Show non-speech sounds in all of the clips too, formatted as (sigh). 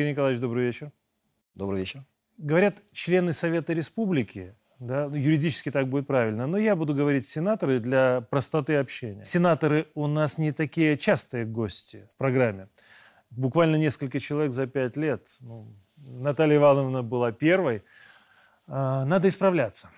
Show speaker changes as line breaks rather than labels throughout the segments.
Игорь Николаевич, добрый вечер.
Добрый вечер.
Говорят, члены Совета Республики, да, ну, юридически так будет правильно, но я буду говорить сенаторы для простоты общения. Сенаторы у нас не такие частые гости в программе. Буквально несколько человек за пять лет. Ну, Наталья Ивановна была первой. А, надо исправляться.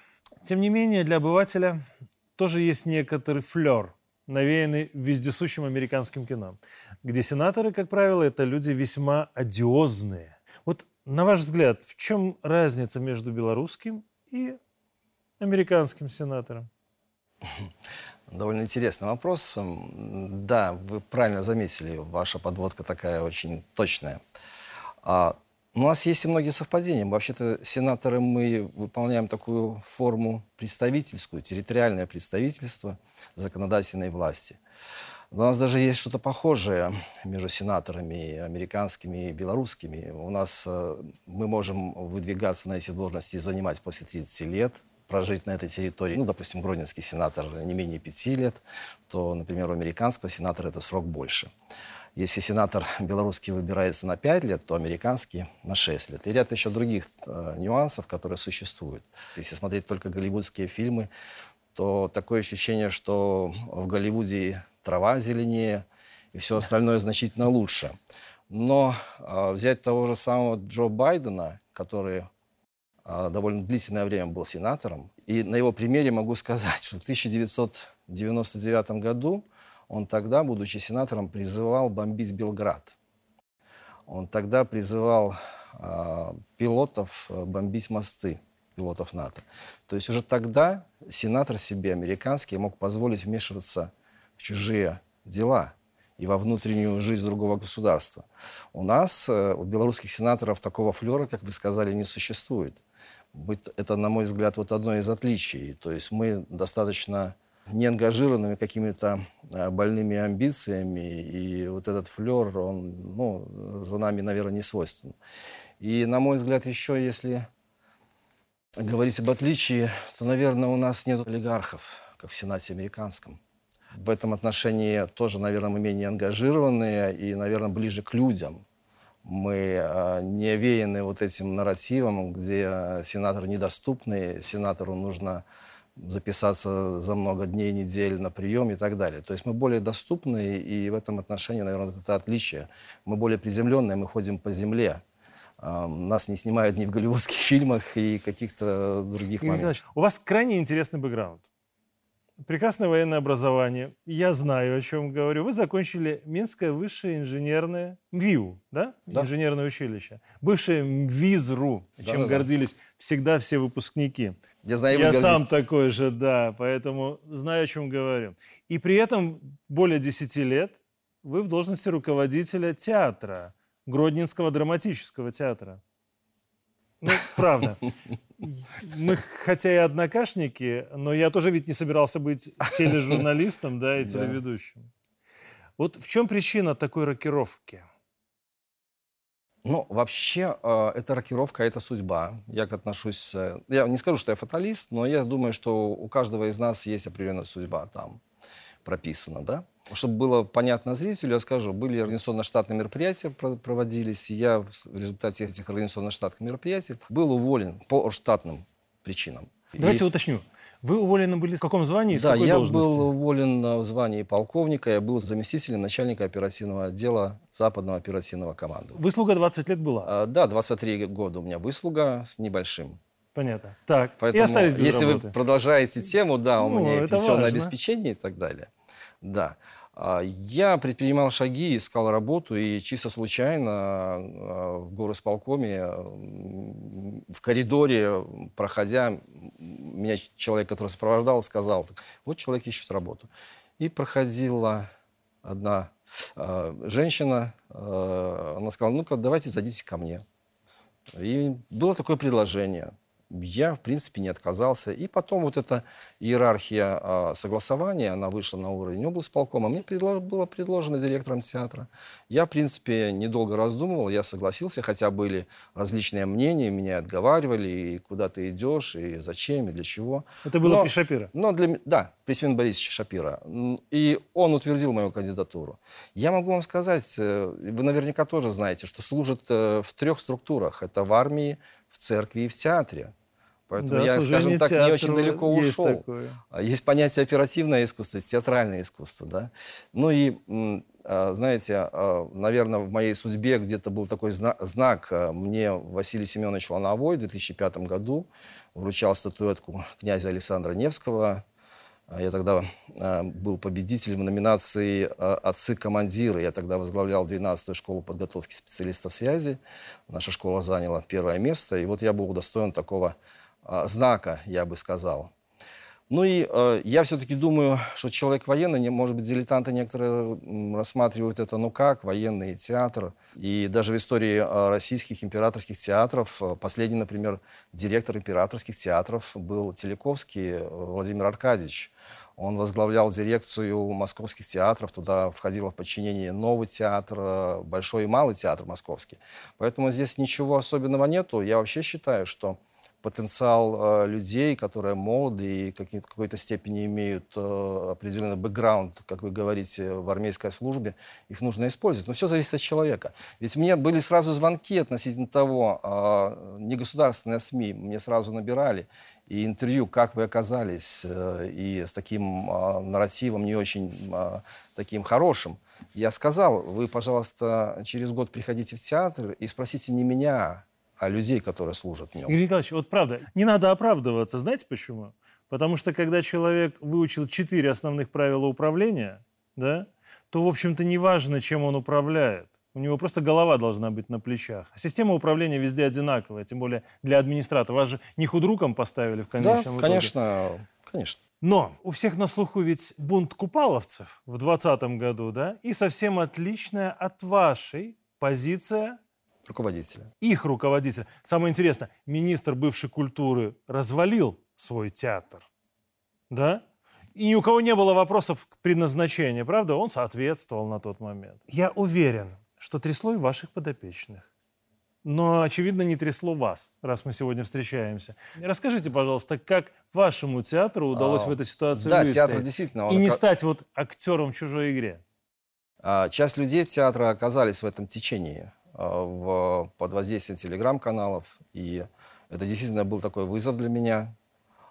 Тем не менее, для обывателя тоже есть некоторый флер, навеянный вездесущим американским кино, где сенаторы, как правило, это люди весьма одиозные. Вот на ваш взгляд, в чем разница между белорусским и американским сенатором? (laughs)
Довольно интересный вопрос. Да, вы правильно заметили, ваша подводка такая очень точная. А, у нас есть и многие совпадения. Вообще-то сенаторы мы выполняем такую форму представительскую, территориальное представительство законодательной власти. У нас даже есть что-то похожее между сенаторами американскими и белорусскими. У нас э, мы можем выдвигаться на эти должности и занимать после 30 лет, прожить на этой территории. Ну, допустим, гродненский сенатор не менее пяти лет, то, например, у американского сенатора это срок больше. Если сенатор белорусский выбирается на 5 лет, то американский на 6 лет. И ряд еще других э, нюансов, которые существуют. Если смотреть только голливудские фильмы, то такое ощущение, что в Голливуде трава зеленее и все остальное значительно лучше. Но э, взять того же самого Джо Байдена, который э, довольно длительное время был сенатором, и на его примере могу сказать, что в 1999 году он тогда, будучи сенатором, призывал бомбить Белград. Он тогда призывал э, пилотов бомбить мосты, пилотов НАТО. То есть уже тогда сенатор себе, американский, мог позволить вмешиваться в чужие дела и во внутреннюю жизнь другого государства. У нас, э, у белорусских сенаторов, такого флера, как вы сказали, не существует. Это, на мой взгляд, вот одно из отличий. То есть мы достаточно не ангажированными какими-то а, больными амбициями. И вот этот флер, он ну, за нами, наверное, не свойственен. И, на мой взгляд, еще если говорить об отличии, то, наверное, у нас нет олигархов, как в Сенате американском. В этом отношении тоже, наверное, мы менее ангажированные и, наверное, ближе к людям. Мы э, не веяны вот этим нарративом, где сенатор недоступный, сенатору нужно записаться за много дней, недель на прием и так далее. То есть мы более доступны, и в этом отношении, наверное, это отличие. Мы более приземленные, мы ходим по земле. Нас не снимают ни в голливудских (laughs) фильмах и каких-то других моментах.
У вас крайне интересный бэкграунд прекрасное военное образование. Я знаю, о чем говорю. Вы закончили Минское высшее инженерное МВИУ, да? да. Инженерное училище. Бывшее МВИЗРУ, чем да, да, гордились всегда все выпускники.
Я знаю,
Я сам такой же, да, поэтому знаю, о чем говорю. И при этом более 10 лет вы в должности руководителя театра, Гродненского драматического театра. Ну, правда. (laughs) Мы хотя и однокашники, но я тоже ведь не собирался быть (laughs) тележурналистом, да, и телеведущим. Вот в чем причина такой рокировки?
Ну, вообще, э, это рокировка, это судьба. Я отношусь... Э, я не скажу, что я фаталист, но я думаю, что у каждого из нас есть определенная судьба там прописана, да? Чтобы было понятно зрителю, я скажу, были организационно-штатные мероприятия, проводились, и я в результате этих организационно-штатных мероприятий был уволен по штатным причинам.
Давайте и... уточню. Вы уволены были в каком звании?
Да,
я
должности? был уволен в звании полковника. Я был заместителем начальника оперативного отдела Западного оперативного команды.
Выслуга 20 лет была?
А, да, 23 года у меня выслуга с небольшим.
Понятно. Так,
Поэтому, и остались без если работы. вы продолжаете тему, да, у ну, меня пенсионное важно. обеспечение и так далее. Да. А, я предпринимал шаги, искал работу, и чисто случайно а, в горосполкоме в коридоре, проходя, меня человек, который сопровождал, сказал, вот человек ищет работу. И проходила одна э, женщина, она сказала, ну-ка, давайте зайдите ко мне. И было такое предложение. Я, в принципе, не отказался. И потом вот эта иерархия э, согласования, она вышла на уровень облсполкома. Мне предло- было предложено директором театра. Я, в принципе, недолго раздумывал, я согласился, хотя были различные мнения, меня отговаривали, и куда ты идешь, и зачем, и для чего.
Это было
Но-
при Шапира?
но для, да, при Семене Борисовиче Шапира. И он утвердил мою кандидатуру. Я могу вам сказать, э, вы наверняка тоже знаете, что служат э, в трех структурах. Это в армии, в церкви и в театре. Поэтому
Да,
я, скажем так, не очень далеко
есть
ушел.
такое.
А Есть понятие оперативное искусство, есть театральное искусство, да. Ну и, а, знаете, наверное, в моей судьбе где-то был такой зна- знак. А, Мне Василий Семенович Лановой в 2005 году вручал статуэтку князя Александра Невского. А Я тогда а, был победителем в номинации а, «Отцы-командиры». Я тогда возглавлял 12-ю школу подготовки специалистов связи. Наша школа заняла первое место. И вот я был удостоен такого а, знака, я бы сказал. Ну и э, я все-таки думаю, что человек военный, не, может быть, дилетанты некоторые рассматривают это, ну как, военный театр. И даже в истории э, российских императорских театров, э, последний, например, директор императорских театров был Телековский э, Владимир Аркадьевич. Он возглавлял дирекцию московских театров, туда входило в подчинение Новый театр, Большой и Малый театр московский. Поэтому здесь ничего особенного нету. Я вообще считаю, что потенциал э, людей, которые молоды и в какой-то степени имеют э, определенный бэкграунд, как вы говорите, в армейской службе, их нужно использовать. Но все зависит от человека. Ведь мне были сразу звонки относительно того, э, негосударственные СМИ мне сразу набирали, и интервью, как вы оказались, э, и с таким э, нарративом не очень э, таким хорошим. Я сказал, вы, пожалуйста, через год приходите в театр и спросите не меня, а людей, которые служат в нем.
Игорь Николаевич, вот правда, не надо оправдываться. Знаете почему? Потому что когда человек выучил четыре основных правила управления, да, то, в общем-то, неважно, чем он управляет. У него просто голова должна быть на плечах. Система управления везде одинаковая, тем более для администратора. Вас же не худруком поставили в
Да,
конечном итоге.
конечно, конечно.
Но у всех на слуху ведь бунт купаловцев в 2020 году, да, и совсем отличная от вашей позиция
Руководителя.
их руководителя. Самое интересное, министр бывшей культуры развалил свой театр, да? И ни у кого не было вопросов к предназначению, правда? Он соответствовал на тот момент. Я уверен, что трясло и ваших подопечных. Но, очевидно, не трясло вас, раз мы сегодня встречаемся. Расскажите, пожалуйста, как вашему театру удалось
А,
в этой ситуации
Да,
выстоять
театр действительно...
и не
ока-
стать вот актером в чужой игре?
А, Часть людей театра оказались в этом течении в, под воздействием телеграм-каналов. И это действительно был такой вызов для меня.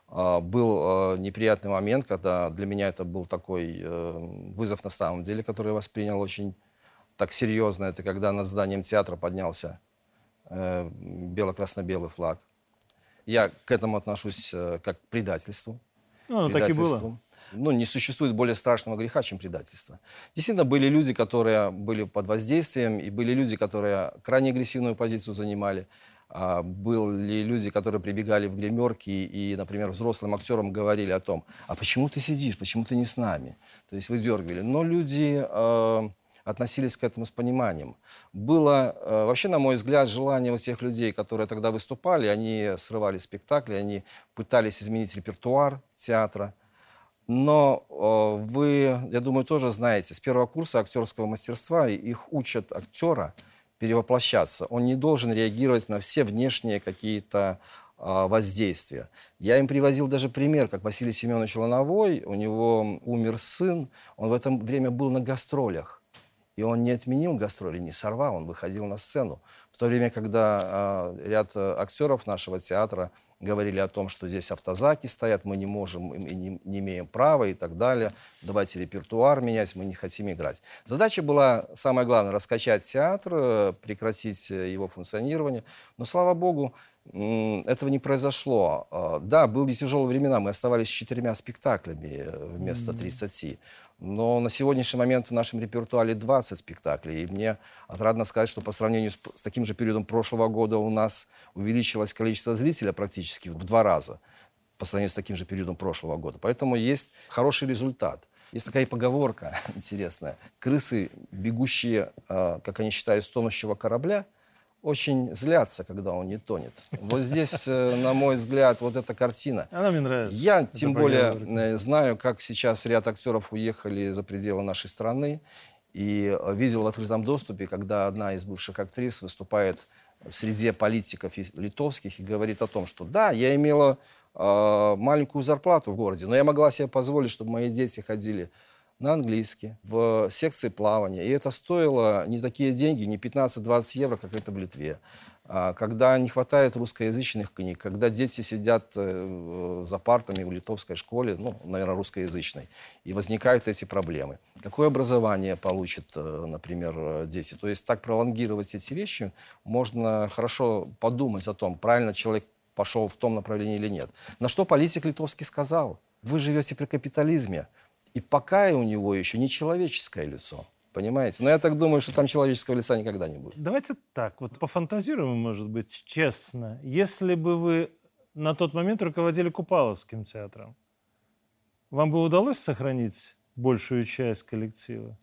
А, Был а, неприятный момент, когда для меня это был такой э, вызов на самом деле, который я воспринял очень так серьезно. Это когда над зданием театра поднялся э, бело-красно-белый флаг. Я к этому отношусь э, как к предательству
Ну, так и было.
Ну, не существует более страшного греха, чем предательство. Действительно, были люди, которые были под воздействием, и были люди, которые крайне агрессивную позицию занимали. А, были люди, которые прибегали в гримерки и, например, взрослым актерам говорили о том, а почему ты сидишь, почему ты не с нами? То есть выдергивали. Но люди э, относились к этому с пониманием. Было э, вообще, на мой взгляд, желание у тех людей, которые тогда выступали, они срывали спектакли, они пытались изменить репертуар театра. Но э, вы, я думаю, тоже знаете, с первого курса актерского мастерства их учат актера перевоплощаться. Он не должен реагировать на все внешние какие-то а, воздействия. Я им приводил даже пример, как Василий Семенович Лановой, у него умер сын, он в это время был на гастролях. И он не отменил гастроли, не сорвал, он выходил на сцену. В то время, когда а, ряд э, актеров нашего театра говорили о том, что здесь автозаки стоят, мы не можем, и не, не имеем права и так далее, давайте репертуар менять, мы не хотим играть. Задача была, самое главное, раскачать театр, э, прекратить э, его функционирование. Но, слава богу, этого не произошло. Э, Да, были тяжелые времена, мы оставались с четырьмя спектаклями э, вместо 30. Но на сегодняшний момент в нашем репертуаре 20 спектаклей. И мне отрадно сказать, что по сравнению с, с таким же периодом прошлого года у нас увеличилось количество зрителей практически в два раза по сравнению с таким же периодом прошлого года. Поэтому есть хороший результат. Есть такая поговорка (laughs) интересная. Крысы, бегущие, э, как они считают, с тонущего корабля, очень злятся, когда он не тонет. Вот здесь, э, на мой взгляд, вот эта картина.
Она мне нравится.
Я, тем более, э, знаю, как сейчас ряд актеров уехали за пределы нашей страны. И э, видел в открытом доступе, когда одна из бывших актрис выступает в среде политиков литовских и говорит о том, что да, я имела э, маленькую зарплату в городе, но я могла себе позволить, чтобы мои дети ходили на английский, в секции плавания. И это стоило не такие деньги, не 15-20 евро, как это в Литве. А, когда не хватает русскоязычных книг, когда дети сидят э, за партами в литовской школе, ну, наверное, русскоязычной, и возникают эти проблемы. Какое образование получат, э, например, дети? То есть так пролонгировать эти вещи можно хорошо подумать о том, правильно человек пошел в том направлении или нет. На что политик литовский сказал, вы живете при капитализме, и пока у него еще не человеческое лицо. Понимаете? Но я так думаю, что там человеческого лица никогда не будет.
Давайте так, вот пофантазируем, может быть, честно. Если бы вы на тот момент руководили Купаловским театром, вам бы удалось сохранить большую часть коллектива?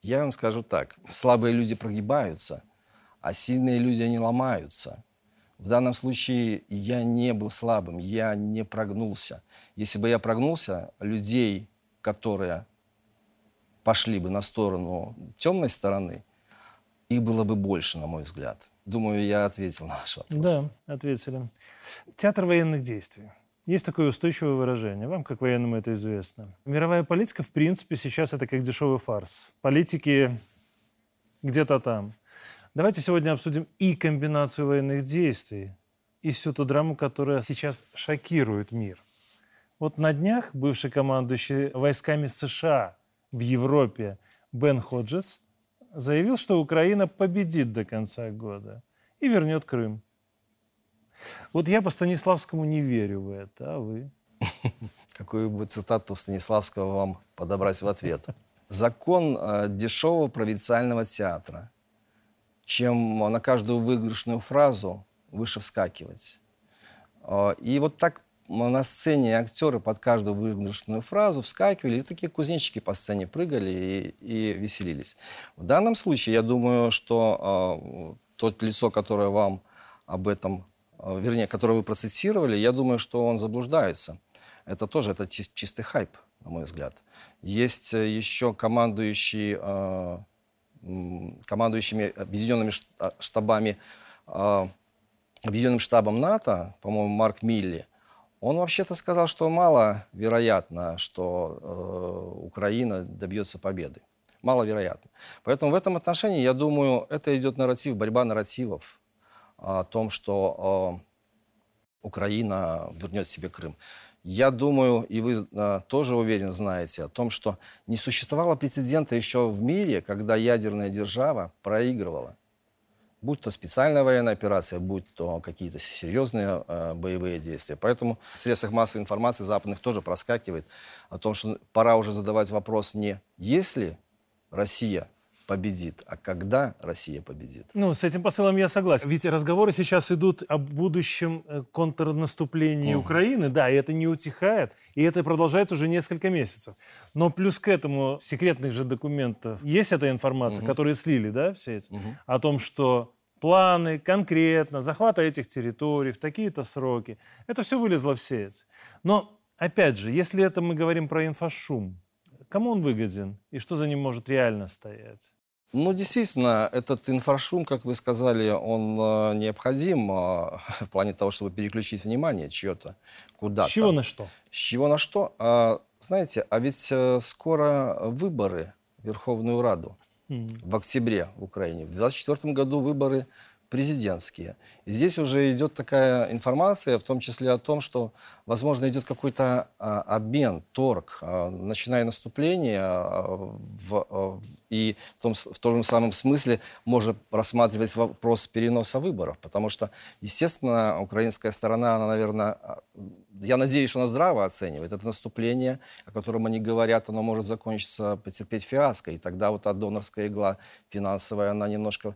Я вам скажу так. Слабые люди прогибаются, а сильные люди, они ломаются. В данном случае я не был слабым, я не прогнулся. Если бы я прогнулся, людей которые пошли бы на сторону темной стороны, их было бы больше, на мой взгляд. Думаю, я ответил на ваш вопрос.
Да, ответили. Театр военных действий. Есть такое устойчивое выражение. Вам, как военному, это известно. Мировая политика, в принципе, сейчас это как дешевый фарс. Политики где-то там. Давайте сегодня обсудим и комбинацию военных действий, и всю ту драму, которая сейчас шокирует мир – вот на днях бывший командующий войсками США в Европе Бен Ходжес заявил, что Украина победит до конца года и вернет Крым. Вот я по Станиславскому не верю в это, а вы? (laughs)
Какую бы цитату Станиславского вам подобрать в ответ? Закон э, дешевого провинциального театра. Чем на каждую выигрышную фразу выше вскакивать. Э, и вот так на сцене актеры под каждую выигрышную фразу вскакивали, и такие кузнечики по сцене прыгали и, и веселились. В данном случае, я думаю, что э, тот лицо, которое вам об этом, э, вернее, которое вы процитировали, я думаю, что он заблуждается. Это тоже это чистый хайп, на мой взгляд. Есть э, еще командующий, э, командующими объединенными штабами, э, объединенным штабом НАТО, по-моему, Марк Милли – он вообще-то сказал, что маловероятно, что э, Украина добьется победы. Маловероятно. Поэтому в этом отношении, я думаю, это идет нарратив, борьба нарративов о том, что э, Украина вернет себе Крым. Я думаю, и вы э, тоже уверен знаете о том, что не существовало прецедента еще в мире, когда ядерная держава проигрывала будь то специальная военная операция, будь то какие-то серьезные э, боевые действия. Поэтому в средствах массовой информации западных тоже проскакивает о том, что пора уже задавать вопрос не «если Россия победит, а когда Россия победит.
Ну, с этим посылом я согласен. Ведь разговоры сейчас идут о будущем э, контрнаступлении mm. Украины, да, и это не утихает, и это продолжается уже несколько месяцев. Но плюс к этому секретных же документов есть эта информация, mm-hmm. которые слили, да, все эти, mm-hmm. о том, что планы конкретно захвата этих территорий в такие-то сроки. Это все вылезло в сеть. Но, опять же, если это мы говорим про инфошум, кому он выгоден и что за ним может реально стоять?
Ну, действительно, этот инфрашум, как вы сказали, он э, необходим э, (laughs) в плане того, чтобы переключить внимание чье-то куда-то.
С чего на что?
С чего на что? А, знаете, а ведь э, скоро выборы в Верховную Раду. В октябре в Украине. В 2024 году выборы президентские. И здесь уже идет такая информация, в том числе о том, что, возможно, идет какой-то а, обмен, торг, а, начиная наступление, а, в, а, и в том, в том самом смысле можно рассматривать вопрос переноса выборов, потому что, естественно, украинская сторона, она, наверное, а, я надеюсь, что она здраво оценивает. Это наступление, о котором они говорят, оно может закончиться, потерпеть фиаско, и тогда вот та донорская игла финансовая, она немножко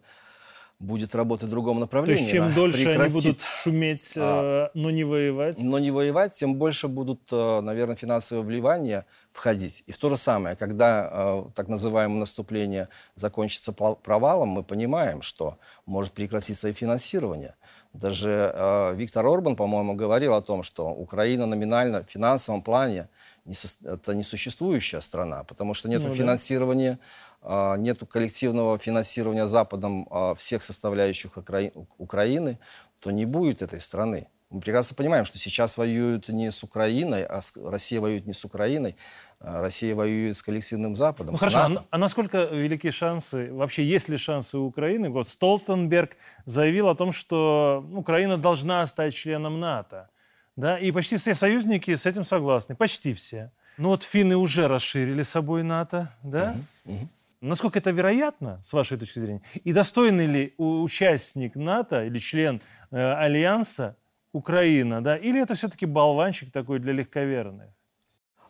будет работать в другом направлении.
То есть чем дольше прекратит, они будут шуметь, а, но не воевать?
Но не воевать, тем больше будут, наверное, финансовые вливания входить. И в то же самое, когда так называемое наступление закончится провалом, мы понимаем, что может прекратиться и финансирование. Даже Виктор Орбан, по-моему, говорил о том, что Украина номинально в финансовом плане не со, это несуществующая страна, потому что нет ну, финансирования, да. Нет коллективного финансирования Западом а, всех составляющих Укра... Украины, то не будет этой страны. Мы прекрасно понимаем, что сейчас воюют не с Украиной, а с... Россия воюет не с Украиной, а Россия воюет с коллективным Западом.
Ну хорошо, НАТО. а, а насколько велики шансы, вообще есть ли шансы у Украины? Вот Столтенберг заявил о том, что Украина должна стать членом НАТО. Да? И почти все союзники с этим согласны. Почти все. Ну вот финны уже расширили собой НАТО. Да? Угу, угу. Насколько это вероятно, с вашей точки зрения? И достойный ли участник НАТО или член э, Альянса Украина? Да? Или это все-таки болванчик такой для легковерных?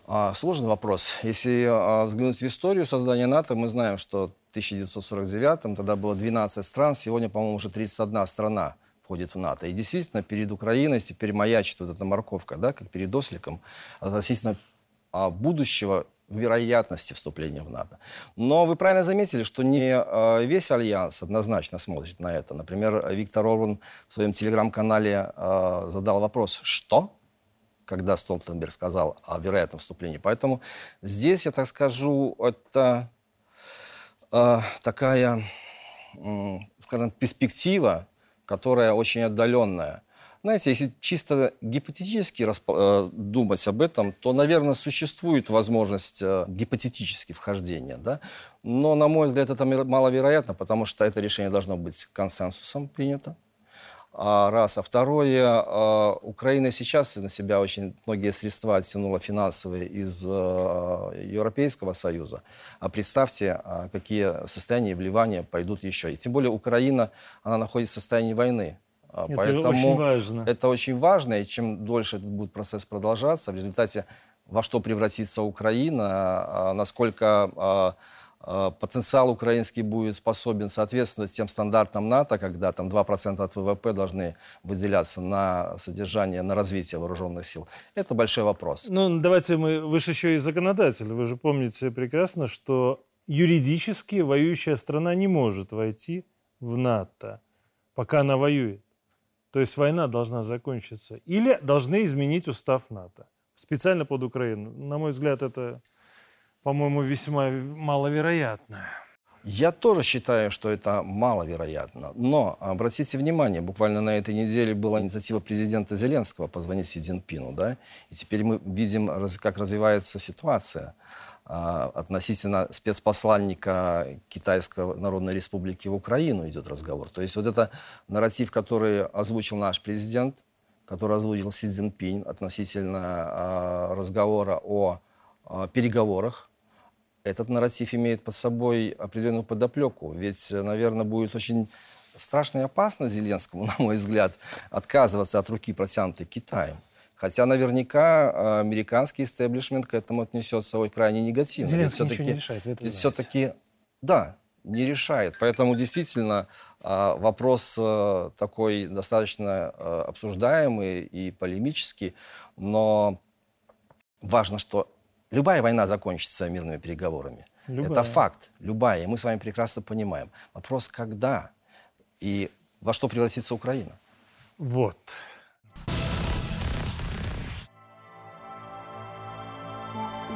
А, сложный вопрос. Если а, взглянуть в историю создания НАТО, мы знаем, что в 1949 тогда было 12 стран, сегодня, по-моему, уже 31 страна входит в НАТО. И действительно, перед Украиной теперь маячит вот эта морковка, да, как перед осликом, относительно а, будущего вероятности вступления в НАТО. Но вы правильно заметили, что не а, весь Альянс однозначно смотрит на это. Например, Виктор Орбан в своем телеграм-канале а, задал вопрос «Что?», когда Столтенберг сказал о вероятном вступлении. Поэтому здесь, я так скажу, это э, такая, э, скажем, перспектива которая очень отдаленная. Знаете, если чисто гипотетически. Э, думать об этом, то, наверное, существует возможность э, гипотетически вхождения. Да? Но, на мой взгляд, это маловероятно, потому что это решение должно быть консенсусом принято. А, раз. А второе, э, Украина сейчас на себя очень многие средства оттянула финансовые из Европейского Союза. А представьте, какие состояния вливания пойдут еще. И тем более Украина, она находится в состоянии войны.
Это Поэтому очень важно.
Это очень важно, и чем дольше этот будет процесс продолжаться, в результате во что превратится Украина, насколько Э, потенциал украинский будет способен соответствовать тем стандартам НАТО, когда там 2% от ВВП должны выделяться на содержание, на развитие вооруженных сил. Это большой вопрос.
Ну, давайте мы... Вы же еще и законодатель. Вы же помните прекрасно, что юридически воюющая страна не может войти в НАТО, пока она воюет. То есть война должна закончиться. Или должны изменить устав НАТО. Специально под Украину. На мой взгляд, это по-моему, весьма маловероятно.
Я тоже считаю, что это маловероятно. Но обратите внимание, буквально на этой неделе была инициатива президента Зеленского позвонить Си Цзиньпину, да? И теперь мы видим, как развивается ситуация относительно спецпосланника Китайской Народной Республики в Украину идет разговор. То есть вот это нарратив, который озвучил наш президент, который озвучил Си Цзиньпин относительно а, разговора о а, переговорах. Этот нарратив имеет под собой определенную подоплеку. Ведь, наверное, будет очень страшно и опасно Зеленскому, (laughs) на мой взгляд, отказываться от руки, протянутой Китаем. Хотя наверняка а, американский истеблишмент к этому отнесется ой, крайне негативно.
Зеленский ведь ничего не решает. Вы
ведь все-таки, да, не решает. Поэтому действительно а, вопрос такой достаточно обсуждаемый и полемический, но важно, что Любая война закончится мирными переговорами. Любая. Это факт. Любая. И мы с вами прекрасно понимаем. Вопрос, когда и во что превратится Украина.
Вот.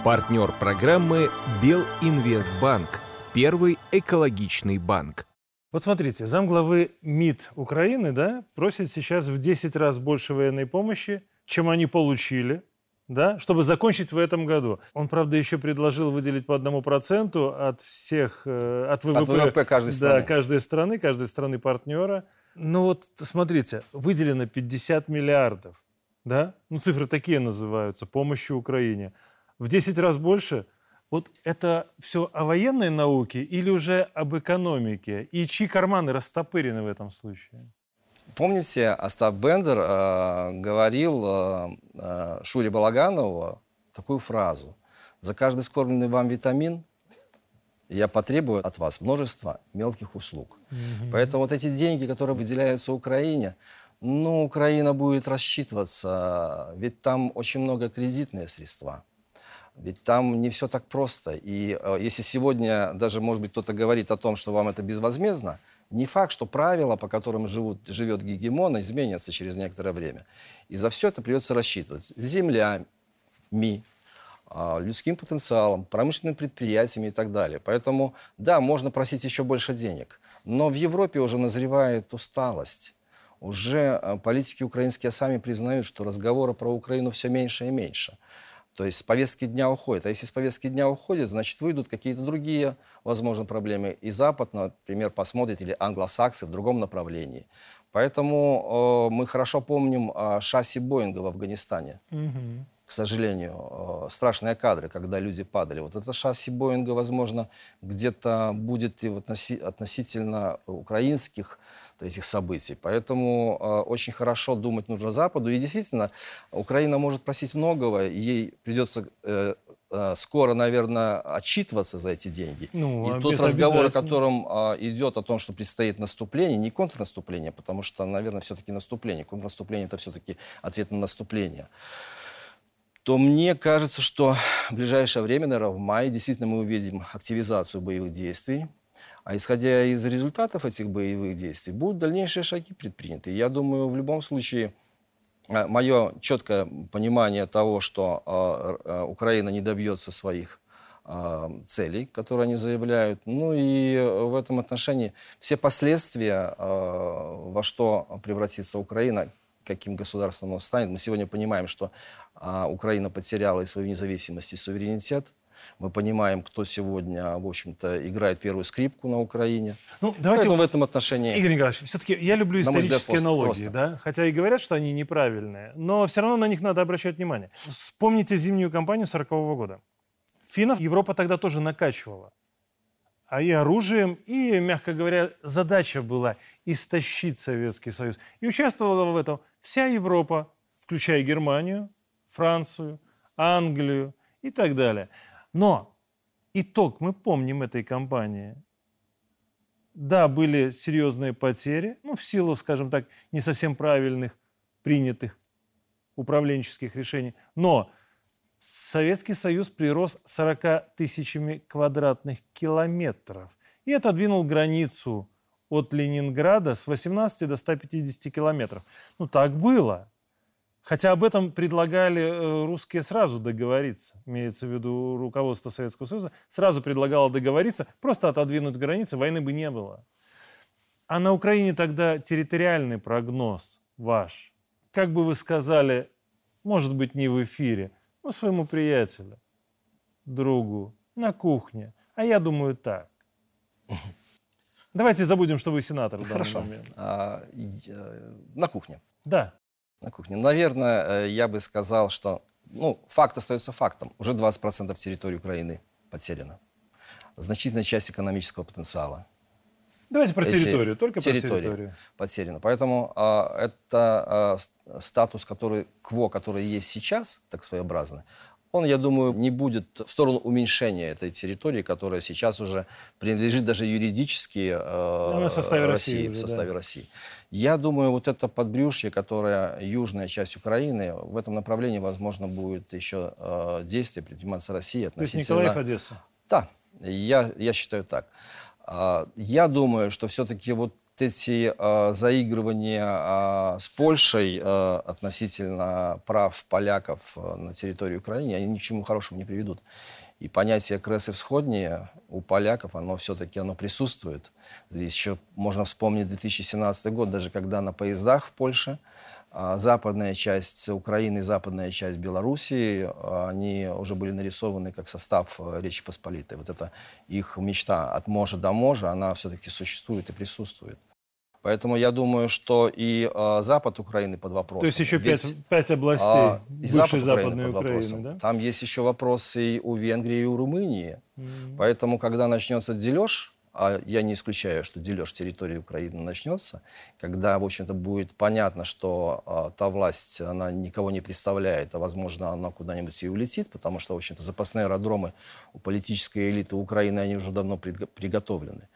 Партнер программы Белинвестбанк. Первый экологичный банк.
Вот смотрите, замглавы МИД Украины да, просит сейчас в 10 раз больше военной помощи, чем они получили да, чтобы закончить в этом году. Он, правда, еще предложил выделить по одному проценту от всех, э, от ВВП, от
ВВП каждой страны.
Да, каждой страны, каждой страны партнера. Ну вот, смотрите, выделено 50 миллиардов, да, ну цифры такие называются, помощи Украине. В 10 раз больше. Вот это все о военной науке или уже об экономике? И чьи карманы растопырены в этом случае?
Помните, Остап Бендер э, говорил э, э, Шуре Балаганову такую фразу. «За каждый скормленный вам витамин я потребую от вас множество мелких услуг. Угу. Поэтому вот эти деньги, которые выделяются Украине, ну, Украина будет рассчитываться, ведь там очень много кредитные средства. Ведь там не все так просто. И э, если сегодня даже, может быть, кто-то говорит о том, что вам это безвозмездно, не факт, что правила, по которым живут, живет гегемон, изменятся через некоторое время. И за все это придется рассчитывать. Землями, а, людским потенциалом, промышленными предприятиями и так далее. Поэтому, да, можно просить еще больше денег. Но в Европе уже назревает усталость уже э, политики украинские сами признают, что разговоры про Украину все меньше и меньше. То есть с повестки дня уходит. А если с повестки дня уходит, значит, выйдут какие-то другие, возможно, проблемы. И Запад, например, посмотрит, или англосаксы в другом направлении. Поэтому э, мы хорошо помним э, шасси Боинга в Афганистане. Угу. К сожалению, э, страшные кадры, когда люди падали. Вот это шасси Боинга, возможно, где-то будет и относи относительно украинских этих событий. Поэтому э, очень хорошо думать нужно Западу. И действительно, Украина может просить многого, ей придется э, э, скоро, наверное, отчитываться за эти деньги. Ну, и тот разговор, о котором э, идет о том, что предстоит наступление, не контрнаступление, потому что, наверное, все-таки наступление. Контрнаступление – это все-таки ответ на наступление то мне кажется, что в ближайшее время, наверное, в мае действительно мы увидим активизацию боевых действий. А исходя из результатов этих боевых действий, будут дальнейшие шаги предприняты. Я думаю, в любом случае, э, мое четкое понимание того, что э, э, Украина не добьется своих целей, которые они заявляют. Ну и в этом отношении все последствия, во что превратится Украина, каким государством он станет. Мы сегодня понимаем, что Украина потеряла и свою независимость, и суверенитет. Мы понимаем, кто сегодня, в общем-то, играет первую скрипку на Украине.
Ну, давайте Поэтому в этом отношении... Игорь Николаевич, все-таки я люблю исторические взгляд, аналогии, просто. да? Хотя и говорят, что они неправильные, но все равно на них надо обращать внимание. Вспомните зимнюю кампанию 40 -го года. Финнов Европа тогда тоже накачивала. А и оружием, и, мягко говоря, задача была истощить Советский Союз. И участвовала в этом вся Европа, включая Германию, Францию, Англию и так далее. Но итог мы помним этой кампании. Да, были серьезные потери, ну, в силу, скажем так, не совсем правильных принятых управленческих решений. Но Советский Союз прирос 40 тысячами квадратных километров и отодвинул границу от Ленинграда с 18 до 150 километров. Ну, так было. Хотя об этом предлагали э, русские сразу договориться, имеется в виду руководство Советского Союза, сразу предлагало договориться, просто отодвинуть границы, войны бы не было. А на Украине тогда территориальный прогноз ваш, как бы вы сказали, может быть, не в эфире, но своему приятелю, другу, на кухне. А я думаю так. Давайте забудем, что вы сенатор в данный
Хорошо.
момент.
А, я, на кухне.
Да
на кухне. Наверное, э, я бы сказал, что ну, факт остается фактом. Уже 20% территории Украины потеряно. Значительная часть экономического потенциала.
Давайте про территорию, только территория про территорию.
потеряна. Поэтому а, это а, статус, который, КВО, который есть сейчас, так своеобразно, он, я думаю, не будет в сторону уменьшения этой территории, которая сейчас уже принадлежит даже юридически э, ну, в составе России, России, в составе да. России. Я думаю, вот это подбрюшье, которое южная часть Украины, в этом направлении, возможно, будет еще э, действие предприниматься России относительно...
То есть Николаев, Одесса?
Да, я, я считаю так. Э, я думаю, что все-таки вот эти э, заигрывания э, с Польшей э, относительно прав поляков на территории Украины, они ни к чему хорошему не приведут. И понятие Кресы всходние у поляков, оно все-таки оно присутствует. Здесь еще можно вспомнить 2017 год, даже когда на поездах в Польше западная часть Украины и западная часть Белоруссии, а, они уже были нарисованы как состав э, Речи Посполитой. Вот эта их мечта от можа до можа, она все-таки существует и присутствует. Поэтому я думаю, что и э, запад Украины под вопросом.
То есть еще Весь, пять, пять областей а, и запад Западной Украины, под Украины да?
Там есть еще вопросы и у Венгрии, и у Румынии. Mm-hmm. Поэтому, когда начнется дележ а я не исключаю, что дележ территории Украины начнется, когда, в общем-то, будет понятно, что а, та власть, она никого не представляет, а, возможно, она куда-нибудь и улетит, потому что, в общем-то, запасные аэродромы у политической элиты Украины, они уже давно приготовлены,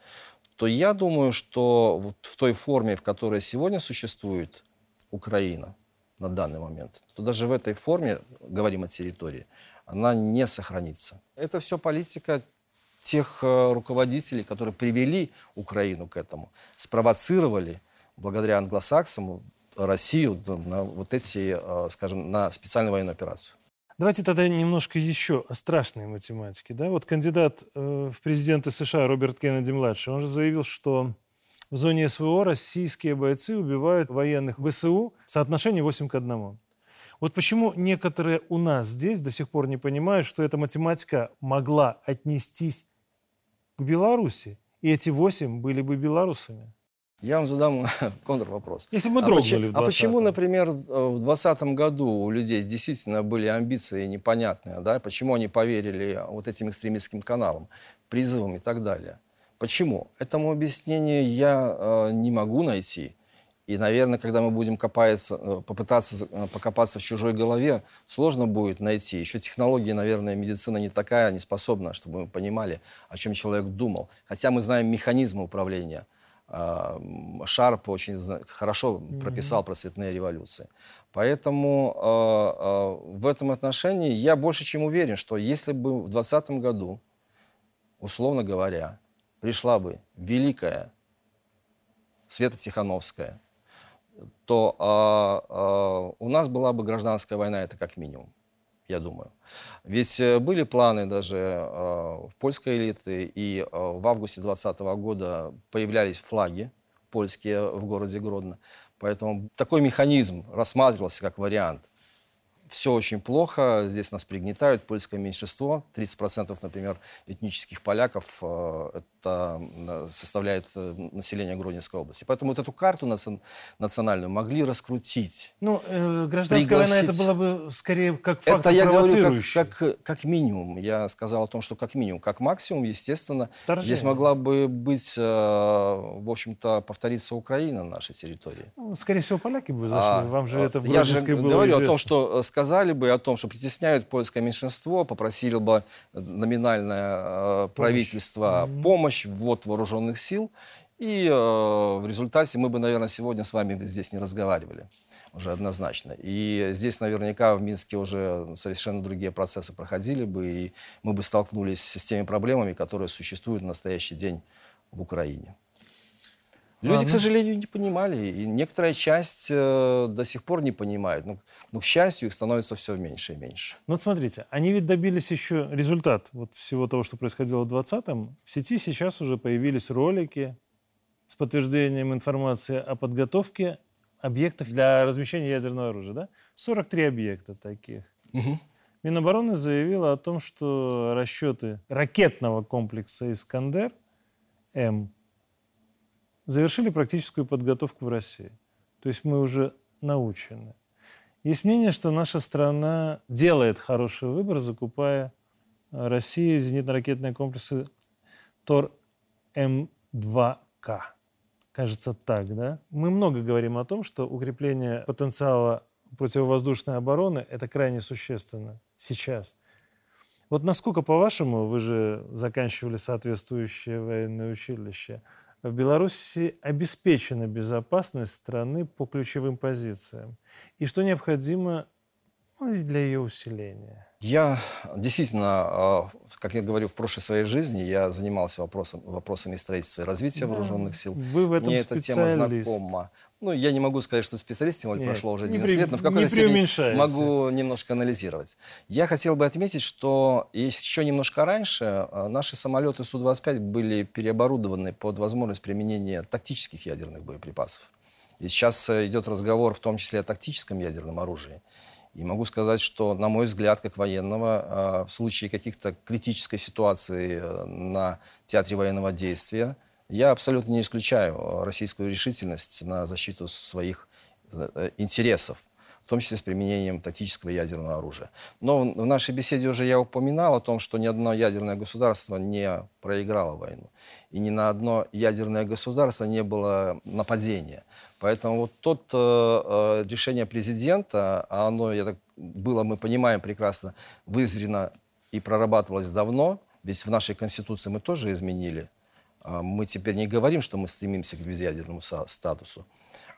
то я думаю, что вот в той форме, в которой сегодня существует Украина на данный момент, то даже в этой форме, говорим о территории, она не сохранится. Это все политика тех э, руководителей, которые привели Украину к этому, спровоцировали благодаря англосаксам Россию на вот эти, э, скажем, на специальную военную операцию.
Давайте тогда немножко еще о страшной математике. Да? Вот кандидат э, в президенты США Роберт Кеннеди-младший, он же заявил, что в зоне СВО российские бойцы убивают военных ВСУ в соотношении 8 к 1. Вот почему некоторые у нас здесь до сих пор не понимают, что эта математика могла отнестись к Беларуси, и эти восемь были бы белорусами.
Я вам задам (laughs) контрвопрос.
Если мы дрогнули
а, а почему, например, в 2020 году у людей действительно были амбиции непонятные, да? Почему они поверили вот этим экстремистским каналам, призывам и так далее? Почему? Этому объяснение я э, не могу найти. И, наверное, когда мы будем копаться, э, попытаться э, покопаться в чужой голове, сложно будет найти. Еще технологии, наверное, медицина не такая, не способна, чтобы мы понимали, о чем человек думал. Хотя мы знаем механизмы управления. А, Шарп очень хорошо прописал про цветные революции. Поэтому э, в этом отношении я больше чем уверен, что если бы в 2020 году, условно говоря, пришла бы великая Света Тихановская, то а, а, у нас была бы гражданская война, это как минимум, я думаю. Ведь э, были планы даже а, в польской элиты, и а, в августе 2020 года появлялись флаги польские в городе Гродно. Поэтому такой механизм рассматривался как вариант – все очень плохо, здесь нас пригнетают, польское меньшинство, 30%, например, этнических поляков, э, это э, составляет э, население Гродненской области. Поэтому вот эту карту национальную могли раскрутить.
Ну, э, гражданская пригласить. война это было бы скорее как фактор
Это я говорю как, как, как минимум. Я сказал о том, что как минимум. Как максимум, естественно, Вторжение. здесь могла бы быть, э, в общем-то, повториться Украина на нашей территории.
Ну, скорее всего, поляки бы зашли. А, Вам же это в
Я же было говорю известно. о том, что сказали бы о том, что притесняют польское меньшинство, попросили бы номинальное э, правительство помощь, помощь ввод вооруженных сил, и э, в результате мы бы, наверное, сегодня с вами здесь не разговаривали уже однозначно. И здесь наверняка в Минске уже совершенно другие процессы проходили бы, и мы бы столкнулись с теми проблемами, которые существуют в настоящий день в Украине. Люди, а, к сожалению, не понимали, и некоторая часть э, до сих пор не понимает. Но, но, к счастью, их становится все меньше и меньше.
Ну вот смотрите, они ведь добились еще результат вот всего того, что происходило в 2020-м. В сети сейчас уже появились ролики с подтверждением информации о подготовке объектов для размещения ядерного оружия. Да? 43 объекта таких. Угу. Минобороны заявила о том, что расчеты ракетного комплекса «Искандер-М» завершили практическую подготовку в России. То есть мы уже научены. Есть мнение, что наша страна делает хороший выбор, закупая России зенитно-ракетные комплексы ТОР-М2К. Кажется так, да? Мы много говорим о том, что укрепление потенциала противовоздушной обороны – это крайне существенно сейчас. Вот насколько, по-вашему, вы же заканчивали соответствующее военное училище – в Беларуси обеспечена безопасность страны по ключевым позициям. И что необходимо ну, для ее усиления?
Я действительно, а, как я говорю, в прошлой своей жизни я занимался вопросом, вопросами строительства и развития да. вооруженных сил.
Вы в этом
Мне эта тема знакома. Ну, я не могу сказать, что специалист, тем более Нет, прошло уже 11
при,
лет, но в какой-то степени могу немножко анализировать. Я хотел бы отметить, что еще немножко раньше а, наши самолеты Су-25 были переоборудованы под возможность применения тактических ядерных боеприпасов. И сейчас э, идет разговор в том числе о тактическом ядерном оружии. И могу сказать, что, на мой взгляд, как военного, а, в случае каких-то критической ситуации э, на театре военного действия, я абсолютно не исключаю российскую решительность на защиту своих э, интересов. в том числе с применением тактического ядерного оружия. Но в нашей беседе уже я упоминал о том, что ни одно ядерное государство не проиграло войну. И ни на одно ядерное государство не было нападения. Поэтому вот то э, э, решение президента, а оно, я так, было, мы понимаем прекрасно, вызрено и прорабатывалось давно, ведь в нашей Конституции мы тоже изменили. А мы теперь не говорим, что мы стремимся к безъядерному статусу.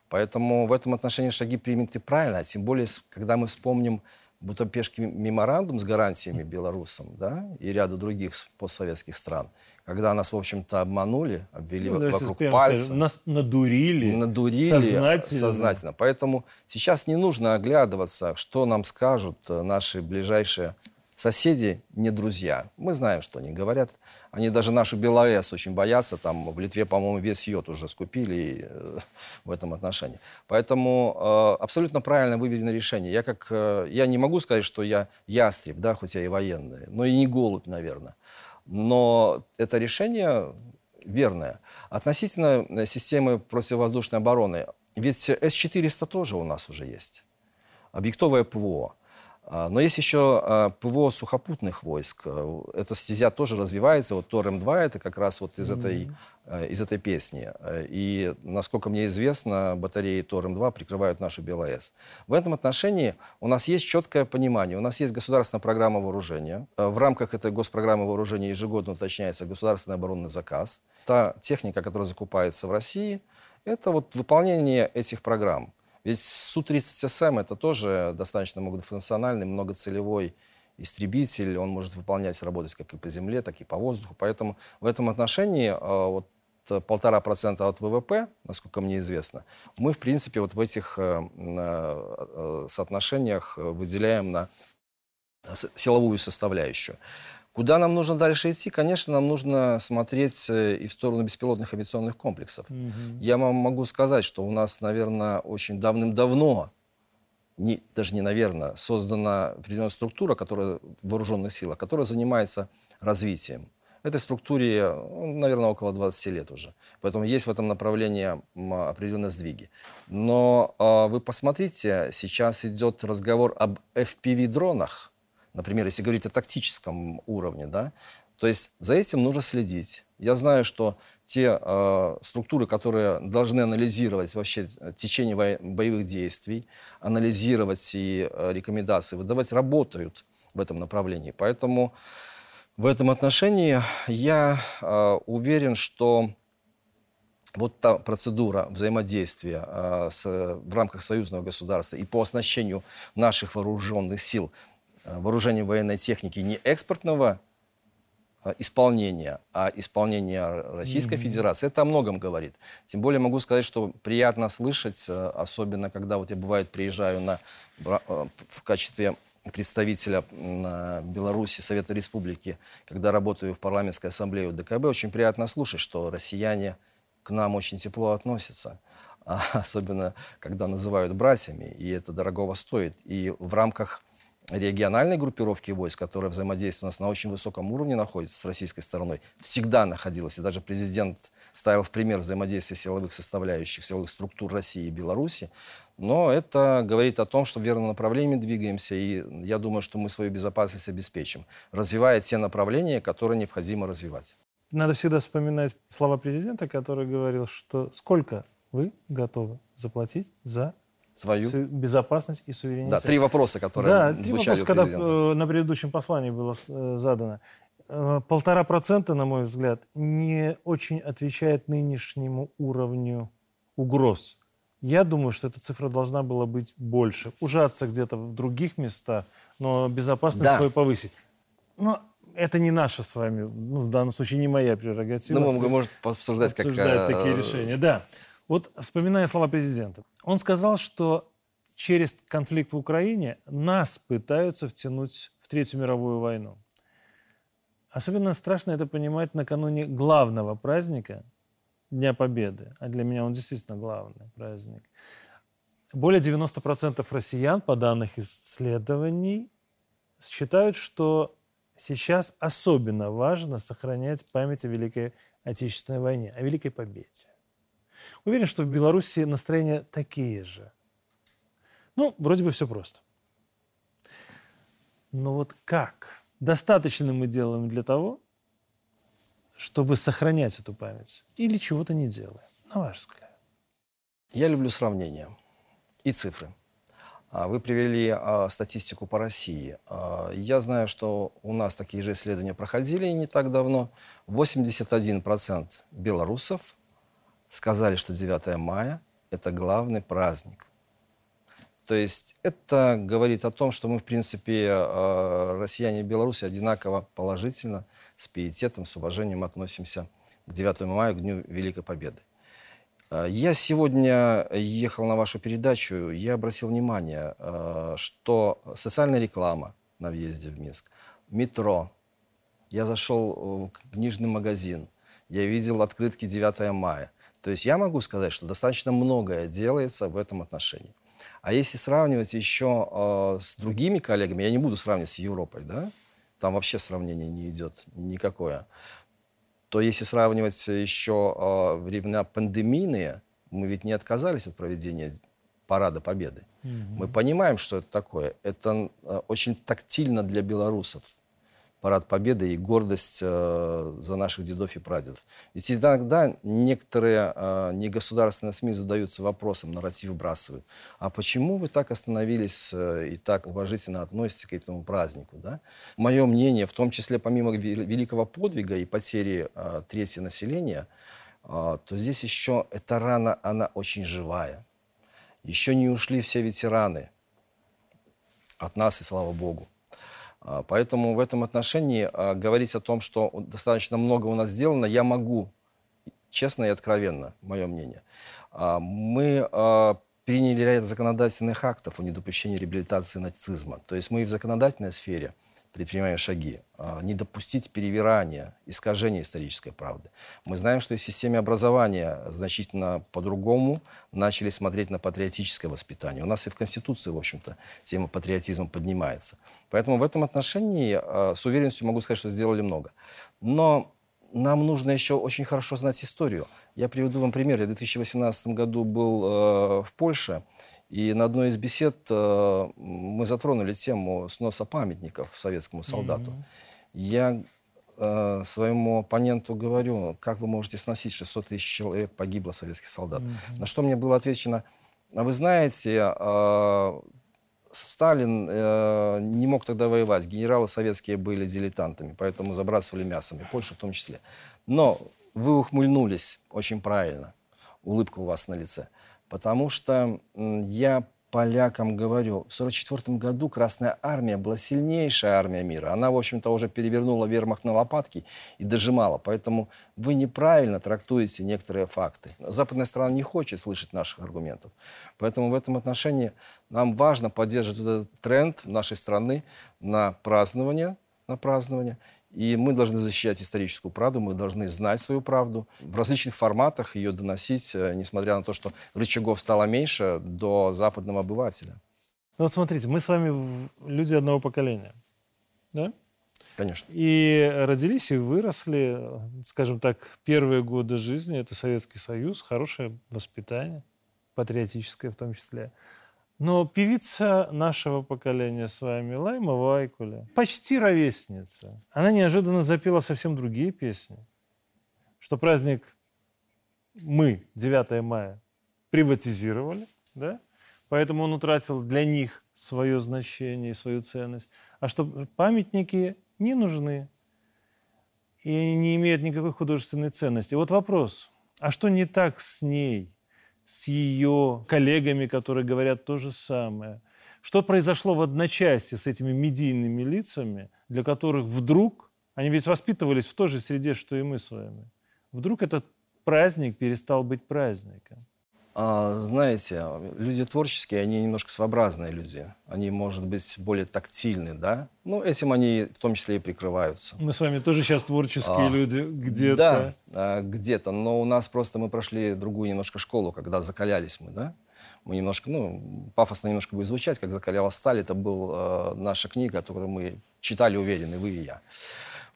Поэтому в этом отношении шаги приняты правильно, а тем более, когда мы вспомним Будапештский меморандум с гарантиями белорусам да, и ряду других постсоветских стран, когда нас, в общем-то, обманули, обвели ну, вокруг пальца.
Скажем, нас надурили,
надурили сознательно. сознательно. Поэтому сейчас не нужно оглядываться, что нам скажут э, наши ближайшие Соседи не друзья. Мы знаем, что они говорят. Они даже нашу БелАЭС очень боятся. Там в Литве, по-моему, весь йод уже скупили э, в этом отношении. Поэтому э, абсолютно правильно выведено решение. Я, как, э, я не могу сказать, что я ястреб, да, хоть я и военный, но и не голубь, наверное. Но это решение верное. Относительно э, системы противовоздушной обороны, ведь С-400 тоже у нас уже есть. Объектовое ПВО. А, но есть еще а, ПВО сухопутных войск. Э, эта стезя тоже развивается. Вот Тор-М2 это как раз вот из, этой, э, из этой песни. Э, и, насколько мне известно, батареи Тор-М2 прикрывают нашу БелАЭС. В этом отношении у нас есть четкое понимание. У нас есть государственная программа вооружения. В рамках этой госпрограммы вооружения ежегодно уточняется государственный оборонный заказ. Та техника, которая закупается в России, это вот выполнение этих программ. Ведь Су-30СМ это тоже достаточно многофункциональный, многоцелевой истребитель, он может выполнять, работать как и по земле, так и по воздуху. Поэтому в этом отношении а, вот полтора процента от ВВП, насколько мне известно, мы, в принципе, вот в этих э, э, соотношениях выделяем на силовую составляющую. Куда нам нужно дальше идти? Конечно, нам нужно смотреть э, и в сторону беспилотных авиационных комплексов. Угу. Я вам могу сказать, что у нас, наверное, очень давным-давно, не, даже не наверное, создана определенная структура которая, в вооруженных силах, которая занимается развитием. Этой структуре, ну, наверное, около 20 лет уже. Поэтому есть в этом направлении определенные сдвиги. Но э, вы посмотрите, сейчас идет разговор об FPV-дронах например, если говорить о тактическом уровне, да, то есть за этим нужно следить. Я знаю, что те э, структуры, которые должны анализировать вообще течение во- боевых действий, анализировать и э, рекомендации выдавать, работают в этом направлении. Поэтому в этом отношении я э, уверен, что вот та процедура взаимодействия э, с, в рамках союзного государства и по оснащению наших вооруженных сил Э, вооружения военной техники не экспортного э, исполнения, а исполнения Российской mm-hmm. Федерации, это о многом говорит. Тем более могу сказать, что приятно слышать, э, особенно когда вот я бывает приезжаю на, в качестве представителя Беларуси, Совета Республики, когда работаю в парламентской ассамблее ДКБ, очень приятно слушать, что россияне к нам очень тепло относятся. (laughs) Особенно, когда называют братьями, и это дорогого стоит. И в рамках региональной группировки войск, которая взаимодействует у нас на очень высоком уровне находится с российской стороной, всегда находилась. И даже президент ставил в пример взаимодействия силовых составляющих, силовых структур России и Беларуси. Но это говорит о том, что в верном направлении двигаемся, и я думаю, что мы свою безопасность обеспечим, развивая те направления, которые необходимо развивать.
Надо всегда вспоминать слова президента, который говорил, что сколько вы готовы заплатить за
свою
безопасность и суверенитет.
Да, три вопроса, которые
да, звучали вопрос, когда э, на предыдущем послании было э, задано. Э, полтора процента, на мой взгляд, не очень отвечает нынешнему уровню угроз. Я думаю, что эта цифра должна была быть больше. Ужаться где-то в других местах, но безопасность да. свою повысить. Но это не наша с вами, ну, в данном случае не моя прерогатива.
Ну, мы можем обсуждать, как...
Обсуждать такие решения, да. Вот вспоминая слова президента, он сказал, что через конфликт в Украине нас пытаются втянуть в Третью мировую войну. Особенно страшно это понимать накануне главного праздника Дня Победы. А для меня он действительно главный праздник. Более 90% россиян, по данным исследований, считают, что сейчас особенно важно сохранять память о Великой Отечественной войне, о Великой Победе. Уверен, что в Беларуси настроения такие же. Ну, вроде бы все просто. Но вот как? Достаточно мы делаем для того, чтобы сохранять эту память? Или чего-то не делаем, на ваш взгляд?
Я люблю сравнения и цифры. А, вы привели а, статистику по России. А, я знаю, что у нас такие же исследования проходили не так давно. 81% белорусов сказали, что 9 мая – это главный праздник. То есть это говорит о том, что мы, в принципе, россияне и белорусы одинаково положительно, с пиететом, с уважением относимся к 9 мая, к Дню Великой Победы. Э, я сегодня ехал на вашу передачу, я обратил внимание, э, что социальная реклама на въезде в Минск, метро, я зашел в книжный магазин, я видел открытки 9 мая. То есть я могу сказать, что достаточно многое делается в этом отношении. А если сравнивать еще э, с другими коллегами, я не буду сравнивать с Европой, да, там вообще сравнение не идет никакое то если сравнивать еще э, времена пандемийные, мы ведь не отказались от проведения Парада Победы. Угу. Мы понимаем, что это такое. Это э, очень тактильно для белорусов. Парад Победы и гордость э, за наших дедов и прадедов. Ведь иногда некоторые э, негосударственные СМИ задаются вопросом, нарратив выбрасывают. А почему вы так остановились э, и так уважительно относитесь к этому празднику? Да? Мое мнение, в том числе помимо великого подвига и потери э, трети населения, э, то здесь еще эта рана, она очень живая. Еще не ушли все ветераны от нас, и слава Богу. А, поэтому в этом отношении а, говорить о том, что достаточно много у нас сделано, я могу, честно и откровенно, мое мнение. А, мы приняли ряд законодательных актов о недопущении реабилитации нацизма. То есть мы и в законодательной сфере – предпринимаем шаги. А, не допустить перевирания, искажения исторической правды. Мы знаем, что в системе образования значительно по-другому начали смотреть на патриотическое воспитание. У нас и в Конституции, в общем-то, тема патриотизма поднимается. Поэтому в этом отношении а, с уверенностью могу сказать, что сделали много. Но нам нужно еще очень хорошо знать историю. Я приведу вам пример. Я в 2018 году был э, в Польше, и на одной из бесед э, мы затронули тему сноса памятников советскому солдату. Mm-hmm. Я э, своему оппоненту говорю, как вы можете сносить 600 тысяч человек погибло советских солдат. Mm-hmm. На что мне было отвечено, а вы знаете, э, Сталин э, не мог тогда воевать, генералы советские были дилетантами, поэтому забрасывали мясом, и Польшу в том числе. Но вы ухмыльнулись очень правильно, улыбка у вас на лице. Потому что я полякам говорю, в 1944 году Красная Армия была сильнейшая армия мира. Она, в общем-то, уже перевернула вермахт на лопатки и дожимала. Поэтому вы неправильно трактуете некоторые факты. Западная страна не хочет слышать наших аргументов. Поэтому в этом отношении нам важно поддерживать этот тренд нашей страны на празднование, на празднование и мы должны защищать историческую правду, мы должны знать свою правду, в различных форматах ее доносить, э, несмотря на то, что рычагов стало меньше, до западного обывателя.
Ну вот смотрите, мы с вами люди одного поколения, да?
Конечно.
И родились и выросли, скажем так, первые годы жизни, это Советский Союз, хорошее воспитание, патриотическое в том числе. Но певица нашего поколения с вами, Лайма Вайкуля, почти ровесница, она неожиданно запела совсем другие песни. Что праздник мы, 9 мая, приватизировали, да? поэтому он утратил для них свое значение и свою ценность. А что памятники не нужны и не имеют никакой художественной ценности. Вот вопрос, а что не так с ней? С ее коллегами, которые говорят то же самое. Что произошло в одночасье с этими медийными лицами, для которых вдруг, они ведь воспитывались в той же среде, что и мы с вами, вдруг этот праздник перестал быть праздником.
А, знаете, люди творческие, они немножко своеобразные люди. Они, может быть, более тактильны, да? Ну, этим они в том числе и прикрываются.
Мы с вами тоже сейчас творческие а, люди где-то.
Да, а, где-то. Но у нас просто мы прошли другую немножко школу, когда закалялись мы, да? Мы немножко, ну, пафосно немножко будет звучать, как закаляла сталь. Это была э, наша книга, которую мы читали уверены, вы и я.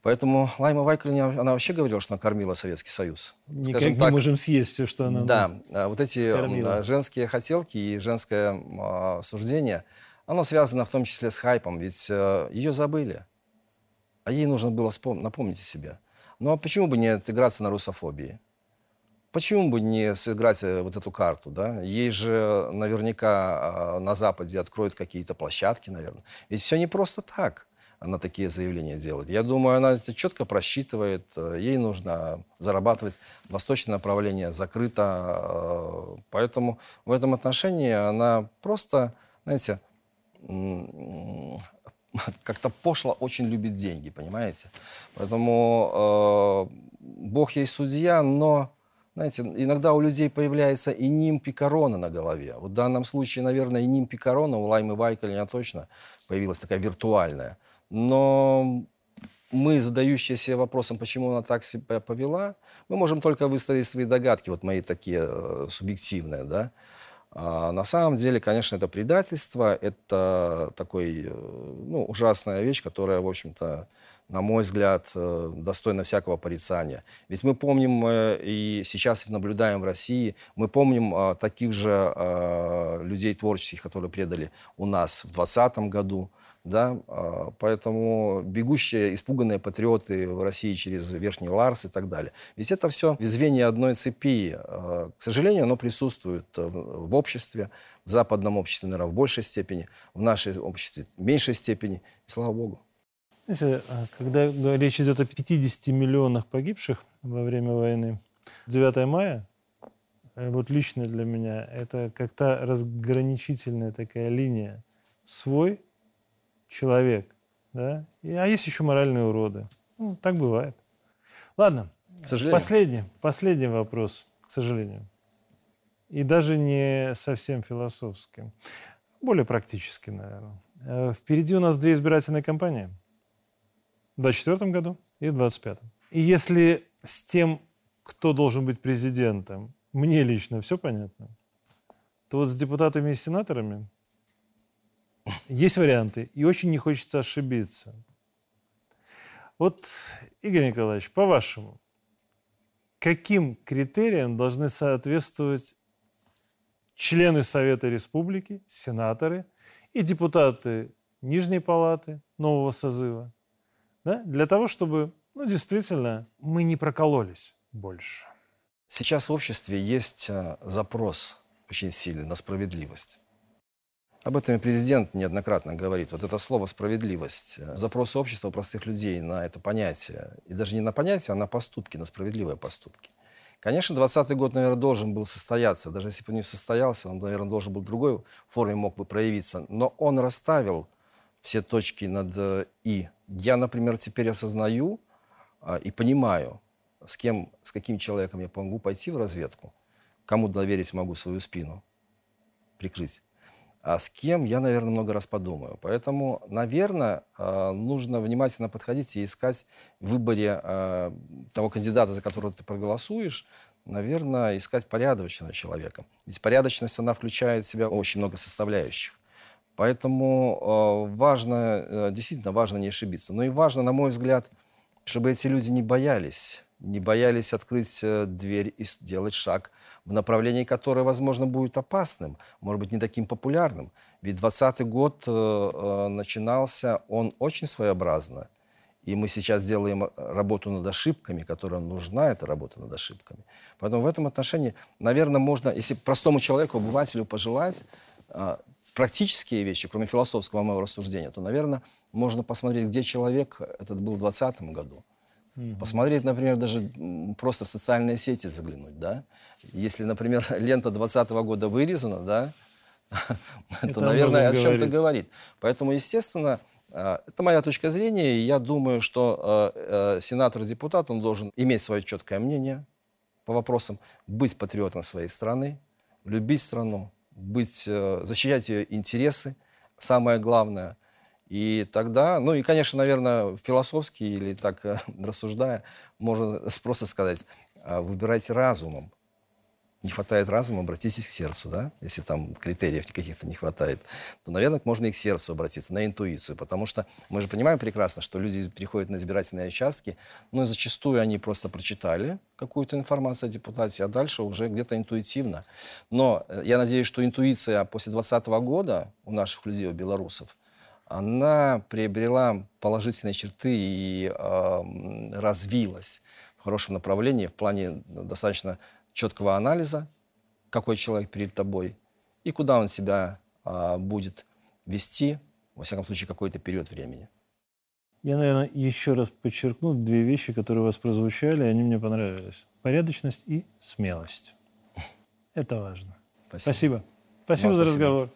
Поэтому Лайма Вайкаль, она вообще говорила, что она кормила Советский Союз.
Никак Скажем не так, можем съесть все, что она
Да, а вот эти скормила. женские хотелки и женское а, суждение, оно связано в том числе с хайпом, ведь а, ее забыли. А ей нужно было вспом- напомнить о себе. Ну а почему бы не отыграться на русофобии? Почему бы не сыграть э, вот эту карту, да? Ей же наверняка на Западе откроют какие-то площадки, наверное. Ведь все не просто так она такие заявления делает. Я думаю, она это четко просчитывает. Э, ей нужно зарабатывать. Восточное направление закрыто. Э, поэтому в этом отношении она просто, знаете, (laughs) как-то пошло очень любит деньги, понимаете? Поэтому э, Бог есть судья, но, знаете, иногда у людей появляется и нимб, и корона на голове. Вот в данном случае, наверное, и нимб, и корона у Лаймы Вайкалина точно появилась такая виртуальная. Но мы, задающиеся вопросом, почему она так себя повела, мы можем только выставить свои догадки, вот мои такие э, субъективные, да. А на самом деле, конечно, это предательство, это такой, э, ну, ужасная вещь, которая, в общем-то, на мой взгляд, э, достойна всякого порицания. Ведь мы помним, и сейчас наблюдаем в России, мы помним таких же людей творческих, которые предали у нас в 2020 году, да, а, поэтому бегущие, испуганные патриоты в России через Верхний Ларс и так далее. Ведь это все звенья одной цепи. А, к сожалению, оно присутствует в обществе, в западном обществе, наверное, в большей степени, в нашей обществе в меньшей степени, и слава богу.
Знаете, а, когда речь идет о 50 миллионах погибших во время войны, 9 мая, э, вот лично для меня, это как-то разграничительная такая линия. Свой человек. Да? И, а есть еще моральные уроды. Ну, так бывает. Ладно. К сожалению. Последний, последний вопрос, к сожалению. И даже не совсем философский. Более практический, наверное. Э, впереди у нас две избирательные кампании. В 2024 году и в 2025. И если с тем, кто должен быть президентом, мне лично все понятно, то вот с депутатами и сенаторами есть варианты, и очень не хочется ошибиться. Вот, Игорь Николаевич, по-вашему, каким критериям должны соответствовать члены Совета Республики, сенаторы и депутаты Нижней Палаты нового созыва, да, для того, чтобы, ну, действительно, мы не прокололись больше.
Сейчас в обществе есть а, запрос очень сильный на справедливость. Об этом и президент неоднократно говорит. Вот это слово «справедливость». Запрос общества простых людей на это понятие. И даже не на понятие, а на поступки, на справедливые поступки. Конечно, 2020 год, наверное, должен был состояться. Даже если бы он не состоялся, он, наверное, должен был в другой форме мог бы проявиться. Но он расставил все точки над э, «и». Я, например, теперь осознаю а, и понимаю, с кем, с каким человеком я могу пойти в разведку, кому доверить могу свою спину прикрыть а с кем я, наверное, много раз подумаю. Поэтому, наверное, а, нужно внимательно подходить и искать в выборе а, того кандидата, за которого ты проголосуешь, наверное, искать порядочного человека. Ведь порядочность, она включает в себя очень много составляющих. Поэтому а, важно, действительно важно не ошибиться. Но и важно, на мой взгляд, чтобы эти люди не боялись, не боялись открыть э, дверь и сделать шаг – в направлении, которое, возможно, будет опасным, может быть, не таким популярным. Ведь 2020 год э, э, начинался, он очень своеобразно. И мы сейчас делаем работу над ошибками, которая нужна, эта работа над ошибками. Поэтому в этом отношении, наверное, можно, если простому человеку, обывателю пожелать практические вещи, кроме философского моего рассуждения, то, наверное, можно посмотреть, где человек этот был в 2020 году Угу. Посмотреть, например, даже просто в социальные сети заглянуть, да. Если, например, (laughs) лента 2020 года вырезана, да, (laughs) то, наверное, о чем-то говорит. Поэтому, естественно, а, это моя точка зрения, и я думаю, что а, а, сенатор депутат, он должен иметь свое четкое мнение по вопросам, быть патриотом своей страны, любить страну, быть, э, защищать ее интересы, самое главное – и тогда, ну и, конечно, наверное, философски или так э, (laughs) рассуждая, можно просто сказать, а, выбирайте разумом. не хватает разума, обратитесь к сердцу, да? Если там критериев каких-то не хватает, то, наверное, можно и к сердцу обратиться, на интуицию, потому что мы же понимаем прекрасно, что люди приходят на избирательные участки, ну и зачастую они просто прочитали какую-то информацию о депутате, а дальше уже где-то интуитивно. Но э, я надеюсь, что интуиция после 2020 года у наших людей, у белорусов, она приобрела положительные черты и э, развилась в хорошем направлении в плане достаточно четкого анализа, какой человек перед тобой и куда он себя а, будет вести, во всяком случае, какой-то период времени.
Я, наверное, еще раз подчеркну две вещи, которые у вас прозвучали, и они мне понравились. Порядочность и смелость. (laughs) Это важно. Спасибо. Спасибо, спасибо за разговор.